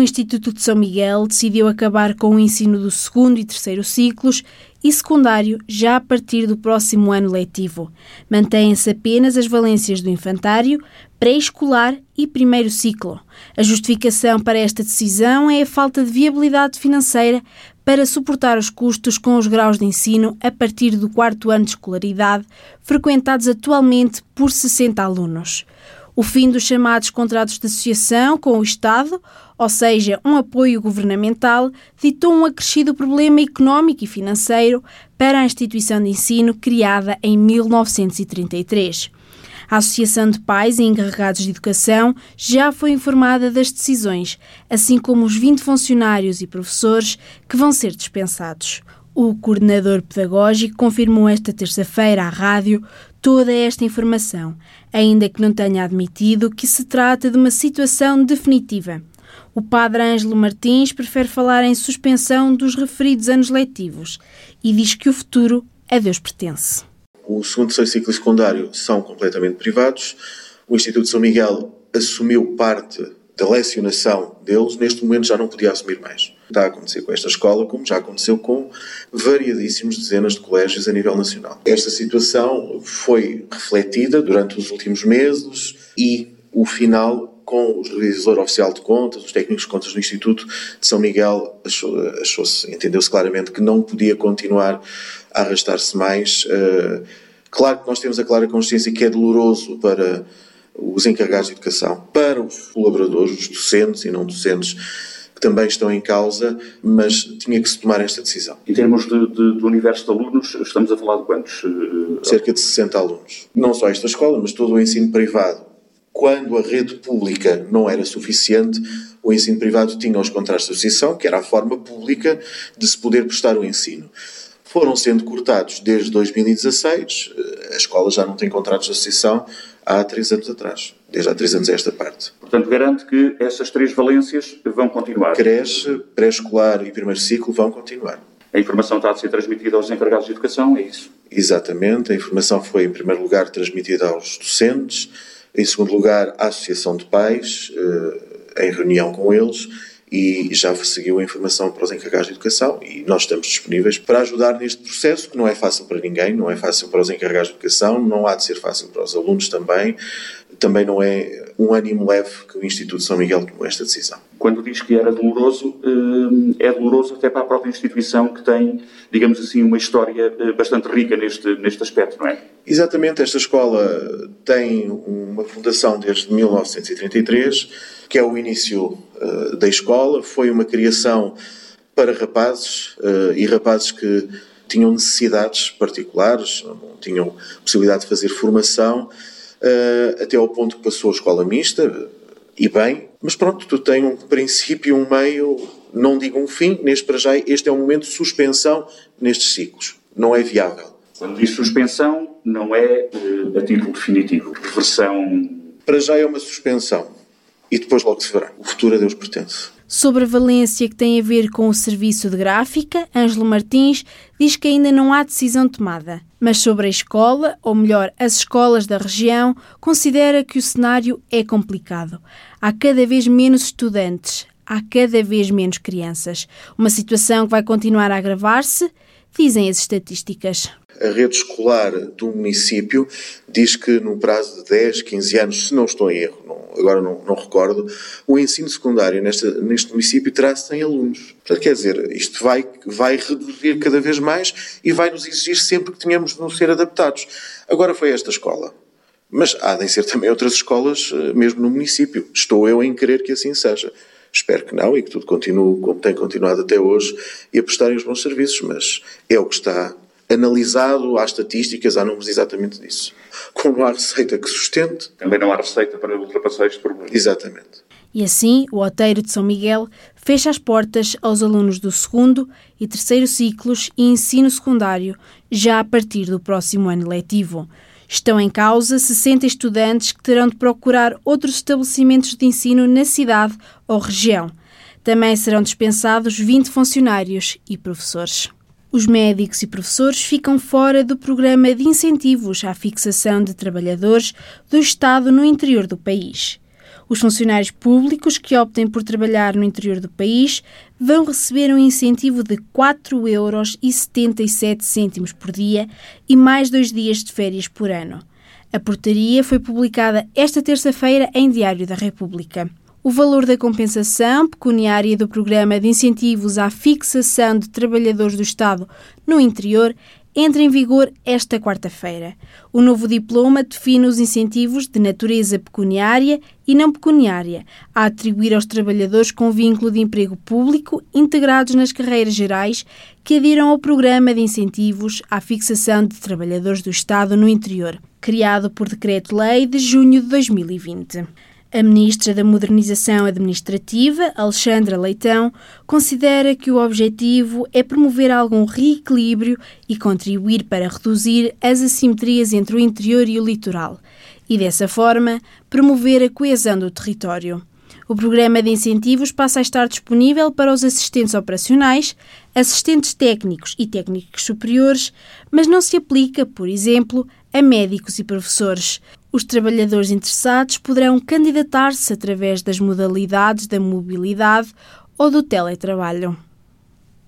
o Instituto de São Miguel decidiu acabar com o ensino do segundo e terceiro ciclos e secundário já a partir do próximo ano letivo. Mantêm-se apenas as valências do infantário, pré-escolar e primeiro ciclo. A justificação para esta decisão é a falta de viabilidade financeira para suportar os custos com os graus de ensino a partir do quarto ano de escolaridade, frequentados atualmente por 60 alunos. O fim dos chamados contratos de associação com o Estado, ou seja, um apoio governamental, ditou um acrescido problema económico e financeiro para a instituição de ensino criada em 1933. A Associação de Pais e Encarregados de Educação já foi informada das decisões, assim como os 20 funcionários e professores que vão ser dispensados. O coordenador pedagógico confirmou esta terça-feira à rádio toda esta informação, ainda que não tenha admitido que se trata de uma situação definitiva. O padre Ângelo Martins prefere falar em suspensão dos referidos anos letivos e diz que o futuro a Deus pertence. O segundo e terceiro ciclo secundário são completamente privados. O Instituto de São Miguel assumiu parte da lecionação deles, neste momento já não podia assumir mais. Está a acontecer com esta escola, como já aconteceu com variadíssimos dezenas de colégios a nível nacional. Esta situação foi refletida durante os últimos meses e o final com o revisor oficial de contas, os técnicos de contas do Instituto de São Miguel, achou-se, achou entendeu-se claramente que não podia continuar a arrastar-se mais. Uh, claro que nós temos a clara consciência que é doloroso para os encarregados de educação, para os colaboradores, os docentes e não docentes, que também estão em causa, mas tinha que se tomar esta decisão. Em termos de, de, do universo de alunos, estamos a falar de quantos? Cerca de 60 alunos. Não só esta escola, mas todo o ensino privado. Quando a rede pública não era suficiente, o ensino privado tinha os contratos de associação, que era a forma pública de se poder prestar o ensino foram sendo cortados desde 2016. A escola já não tem contratos de associação há três anos atrás, desde há três anos a esta parte. Portanto, garante que essas três valências vão continuar? Creche, pré-escolar e primeiro ciclo vão continuar. A informação está a ser transmitida aos encarregados de educação, é isso? Exatamente. A informação foi, em primeiro lugar, transmitida aos docentes, em segundo lugar, à Associação de Pais, eh, em reunião com eles, e já seguiu a informação para os encarregados de educação e nós estamos disponíveis para ajudar neste processo que não é fácil para ninguém, não é fácil para os encarregados de educação, não há de ser fácil para os alunos também, também não é um ânimo leve que o Instituto São Miguel tomou esta decisão. Quando diz que era doloroso, eh, é doloroso até para a própria instituição que tem, digamos assim, uma história eh, bastante rica neste, neste aspecto, não é? Exatamente, esta escola tem uma fundação desde 1933 que é o início uh, da escola. Foi uma criação para rapazes e rapazes que tinham necessidades particulares, não tinham possibilidade de fazer formação, até ao ponto que passou a escola mista, e bem, mas pronto, tu tens um princípio, um meio, não digo um fim, neste para já, este é um momento de suspensão nestes ciclos. Não é viável. Quando diz suspensão, não é a título definitivo. Reversão. Para já é uma suspensão e depois logo se verá. O futuro a Deus pertence. Sobre a valência que tem a ver com o serviço de gráfica, Ângelo Martins diz que ainda não há decisão tomada. Mas sobre a escola, ou melhor, as escolas da região, considera que o cenário é complicado. Há cada vez menos estudantes, há cada vez menos crianças. Uma situação que vai continuar a agravar-se, dizem as estatísticas a rede escolar do município diz que no prazo de 10, 15 anos, se não estou em erro, não, agora não, não, recordo, o ensino secundário neste, neste município terá 100 alunos. Portanto, quer dizer, isto vai, vai reduzir cada vez mais e vai nos exigir sempre que tenhamos de nos ser adaptados. Agora foi esta escola. Mas há de ser também outras escolas, eh, mesmo no município. Estou eu em querer que assim seja. Espero que não e que tudo continue como tem continuado até hoje e a prestarem os bons serviços, mas é o que está analisado, há estatísticas, há números exatamente disso. Como não há receita que sustente. Também não há receita para ultrapassar este problema. Exatamente. E assim, o Oteiro de São Miguel fecha as portas aos alunos do segundo e terceiro ciclos e ensino secundário, já a partir do próximo ano letivo. Estão em causa 60 estudantes que terão de procurar outros estabelecimentos de ensino na cidade ou região. Também serão dispensados 20 funcionários e professores. Os médicos e professores ficam fora do programa de incentivos à fixação de trabalhadores do Estado no interior do país. Os funcionários públicos que optem por trabalhar no interior do país vão receber um incentivo de 4,77 euros por dia e mais dois dias de férias por ano. A portaria foi publicada esta terça-feira em Diário da República. O valor da compensação pecuniária do Programa de Incentivos à Fixação de Trabalhadores do Estado no Interior entra em vigor esta quarta-feira. O novo diploma define os incentivos de natureza pecuniária e não pecuniária a atribuir aos trabalhadores com vínculo de emprego público integrados nas carreiras gerais que adiram ao Programa de Incentivos à Fixação de Trabalhadores do Estado no Interior, criado por Decreto-Lei de junho de 2020. A ministra da Modernização Administrativa, Alexandra Leitão, considera que o objetivo é promover algum reequilíbrio e contribuir para reduzir as assimetrias entre o interior e o litoral, e dessa forma promover a coesão do território. O programa de incentivos passa a estar disponível para os assistentes operacionais, assistentes técnicos e técnicos superiores, mas não se aplica, por exemplo, a médicos e professores. Os trabalhadores interessados poderão candidatar-se através das modalidades da mobilidade ou do teletrabalho.